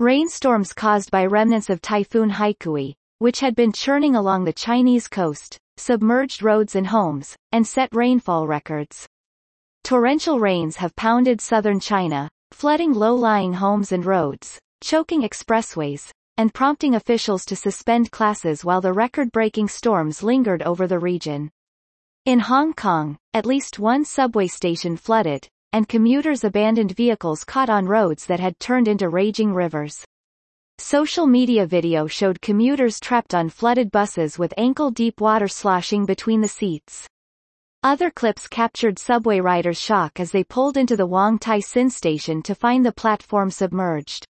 Rainstorms caused by remnants of Typhoon Haikui, which had been churning along the Chinese coast, submerged roads and homes, and set rainfall records. Torrential rains have pounded southern China, flooding low-lying homes and roads, choking expressways, and prompting officials to suspend classes while the record-breaking storms lingered over the region. In Hong Kong, at least one subway station flooded, and commuters abandoned vehicles caught on roads that had turned into raging rivers. Social media video showed commuters trapped on flooded buses with ankle-deep water sloshing between the seats. Other clips captured subway riders' shock as they pulled into the Wong Tai Sin station to find the platform submerged.